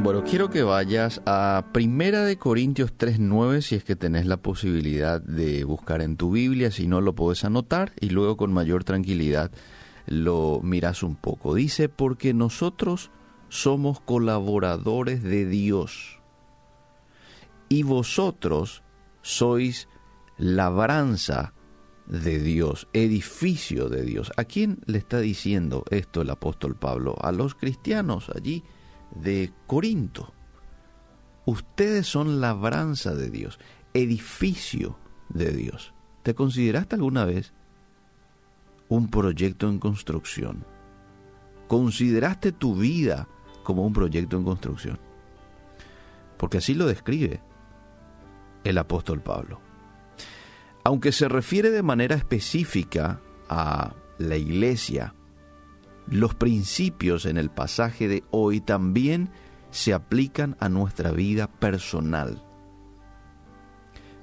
Bueno, quiero que vayas a Primera de Corintios 3:9 si es que tenés la posibilidad de buscar en tu Biblia, si no lo puedes anotar y luego con mayor tranquilidad lo miras un poco. Dice, "Porque nosotros somos colaboradores de Dios y vosotros sois labranza de Dios, edificio de Dios." ¿A quién le está diciendo esto el apóstol Pablo? A los cristianos allí de Corinto. Ustedes son labranza de Dios, edificio de Dios. ¿Te consideraste alguna vez un proyecto en construcción? ¿Consideraste tu vida como un proyecto en construcción? Porque así lo describe el apóstol Pablo. Aunque se refiere de manera específica a la iglesia, los principios en el pasaje de hoy también se aplican a nuestra vida personal.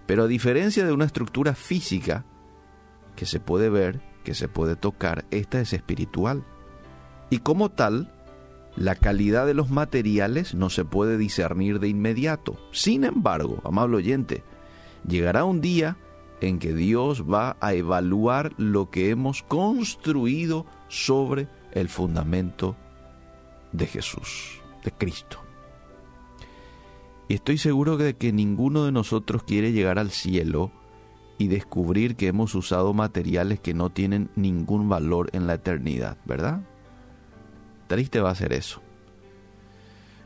Pero a diferencia de una estructura física que se puede ver, que se puede tocar, esta es espiritual. Y como tal, la calidad de los materiales no se puede discernir de inmediato. Sin embargo, amable oyente, llegará un día en que Dios va a evaluar lo que hemos construido sobre el fundamento de Jesús, de Cristo. Y estoy seguro de que ninguno de nosotros quiere llegar al cielo y descubrir que hemos usado materiales que no tienen ningún valor en la eternidad, ¿verdad? Triste va a ser eso.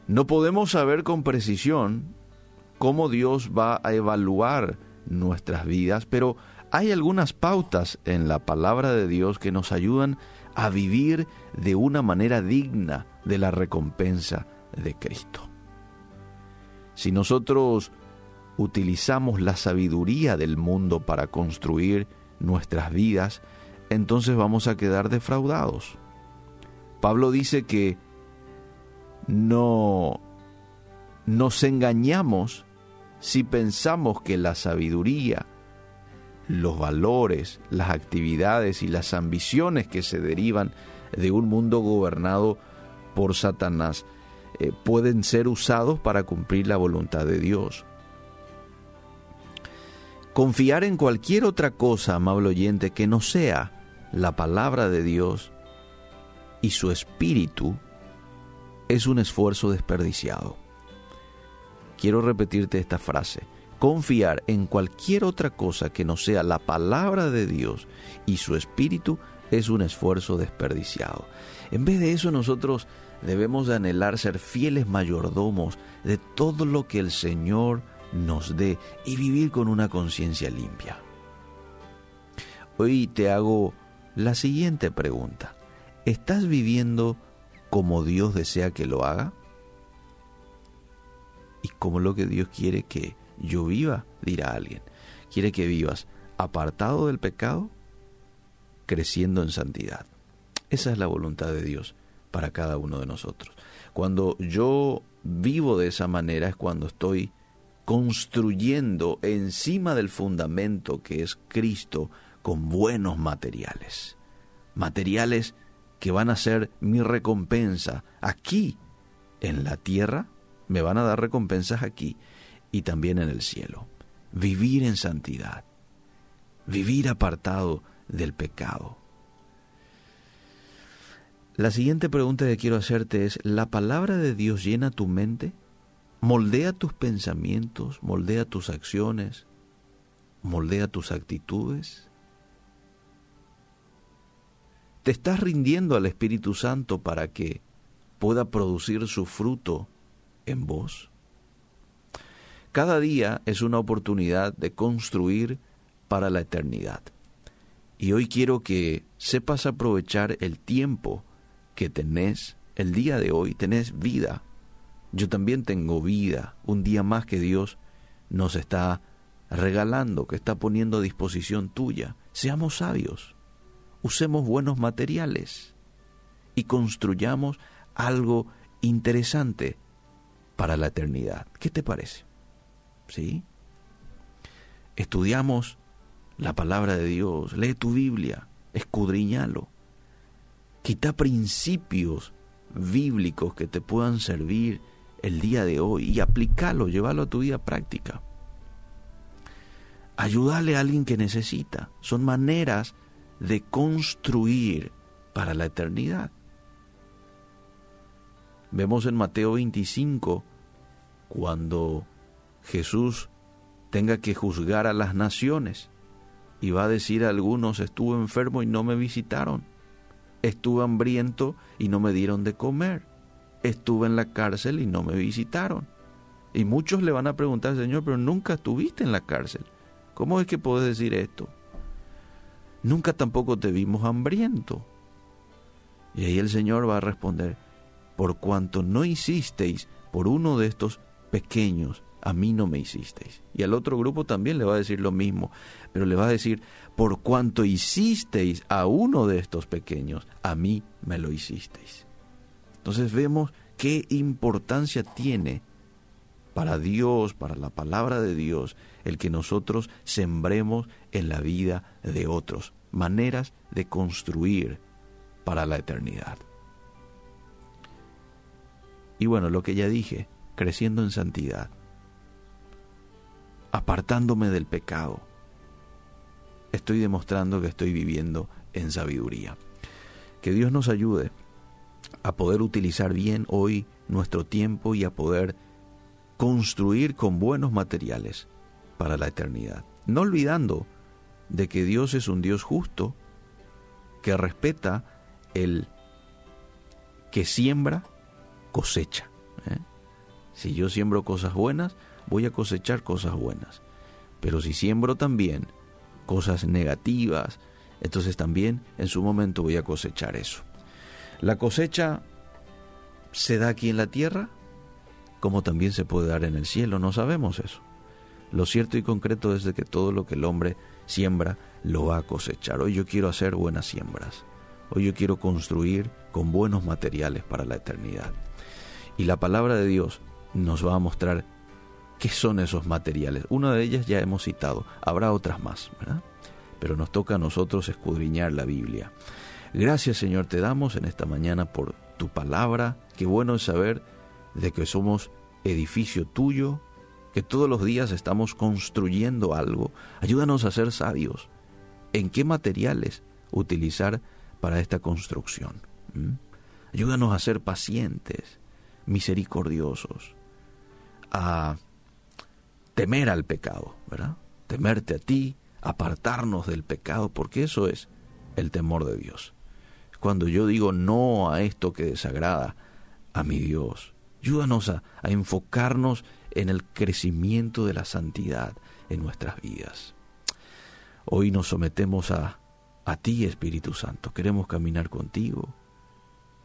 No podemos saber con precisión cómo Dios va a evaluar nuestras vidas, pero hay algunas pautas en la palabra de Dios que nos ayudan a vivir de una manera digna de la recompensa de Cristo. Si nosotros utilizamos la sabiduría del mundo para construir nuestras vidas, entonces vamos a quedar defraudados. Pablo dice que no nos engañamos si pensamos que la sabiduría los valores, las actividades y las ambiciones que se derivan de un mundo gobernado por Satanás eh, pueden ser usados para cumplir la voluntad de Dios. Confiar en cualquier otra cosa, amable oyente, que no sea la palabra de Dios y su espíritu es un esfuerzo desperdiciado. Quiero repetirte esta frase confiar en cualquier otra cosa que no sea la palabra de Dios y su espíritu es un esfuerzo desperdiciado. En vez de eso nosotros debemos de anhelar ser fieles mayordomos de todo lo que el Señor nos dé y vivir con una conciencia limpia. Hoy te hago la siguiente pregunta. ¿Estás viviendo como Dios desea que lo haga? ¿Y como lo que Dios quiere que yo viva, dirá alguien. Quiere que vivas apartado del pecado, creciendo en santidad. Esa es la voluntad de Dios para cada uno de nosotros. Cuando yo vivo de esa manera es cuando estoy construyendo encima del fundamento que es Cristo con buenos materiales. Materiales que van a ser mi recompensa aquí en la tierra, me van a dar recompensas aquí y también en el cielo. Vivir en santidad, vivir apartado del pecado. La siguiente pregunta que quiero hacerte es, ¿la palabra de Dios llena tu mente? ¿Moldea tus pensamientos? ¿Moldea tus acciones? ¿Moldea tus actitudes? ¿Te estás rindiendo al Espíritu Santo para que pueda producir su fruto en vos? Cada día es una oportunidad de construir para la eternidad. Y hoy quiero que sepas aprovechar el tiempo que tenés, el día de hoy, tenés vida. Yo también tengo vida, un día más que Dios nos está regalando, que está poniendo a disposición tuya. Seamos sabios, usemos buenos materiales y construyamos algo interesante para la eternidad. ¿Qué te parece? ¿Sí? Estudiamos la palabra de Dios, lee tu Biblia, escudriñalo. Quita principios bíblicos que te puedan servir el día de hoy y aplícalo, llévalo a tu vida práctica. Ayúdale a alguien que necesita. Son maneras de construir para la eternidad. Vemos en Mateo 25, cuando Jesús tenga que juzgar a las naciones y va a decir a algunos, estuve enfermo y no me visitaron, estuve hambriento y no me dieron de comer, estuve en la cárcel y no me visitaron. Y muchos le van a preguntar, Señor, pero nunca estuviste en la cárcel. ¿Cómo es que puedes decir esto? Nunca tampoco te vimos hambriento. Y ahí el Señor va a responder, por cuanto no hicisteis por uno de estos pequeños, a mí no me hicisteis. Y al otro grupo también le va a decir lo mismo, pero le va a decir, por cuanto hicisteis a uno de estos pequeños, a mí me lo hicisteis. Entonces vemos qué importancia tiene para Dios, para la palabra de Dios, el que nosotros sembremos en la vida de otros, maneras de construir para la eternidad. Y bueno, lo que ya dije, creciendo en santidad, apartándome del pecado, estoy demostrando que estoy viviendo en sabiduría. Que Dios nos ayude a poder utilizar bien hoy nuestro tiempo y a poder construir con buenos materiales para la eternidad. No olvidando de que Dios es un Dios justo que respeta el que siembra, cosecha. ¿eh? Si yo siembro cosas buenas, voy a cosechar cosas buenas. Pero si siembro también cosas negativas, entonces también en su momento voy a cosechar eso. La cosecha se da aquí en la tierra, como también se puede dar en el cielo, no sabemos eso. Lo cierto y concreto es de que todo lo que el hombre siembra lo va a cosechar. Hoy yo quiero hacer buenas siembras. Hoy yo quiero construir con buenos materiales para la eternidad. Y la palabra de Dios nos va a mostrar qué son esos materiales. Una de ellas ya hemos citado, habrá otras más, ¿verdad? Pero nos toca a nosotros escudriñar la Biblia. Gracias Señor te damos en esta mañana por tu palabra. Qué bueno es saber de que somos edificio tuyo, que todos los días estamos construyendo algo. Ayúdanos a ser sabios. ¿En qué materiales utilizar para esta construcción? ¿Mm? Ayúdanos a ser pacientes, misericordiosos, a temer al pecado, ¿verdad? Temerte a ti, apartarnos del pecado, porque eso es el temor de Dios. Cuando yo digo no a esto que desagrada a mi Dios, ayúdanos a, a enfocarnos en el crecimiento de la santidad en nuestras vidas. Hoy nos sometemos a, a ti, Espíritu Santo. Queremos caminar contigo.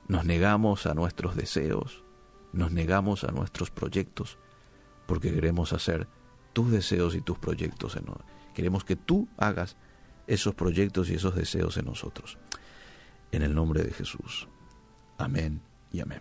Nos negamos a nuestros deseos, nos negamos a nuestros proyectos, porque queremos hacer tus deseos y tus proyectos en nosotros. Queremos que tú hagas esos proyectos y esos deseos en nosotros. En el nombre de Jesús. Amén y amén.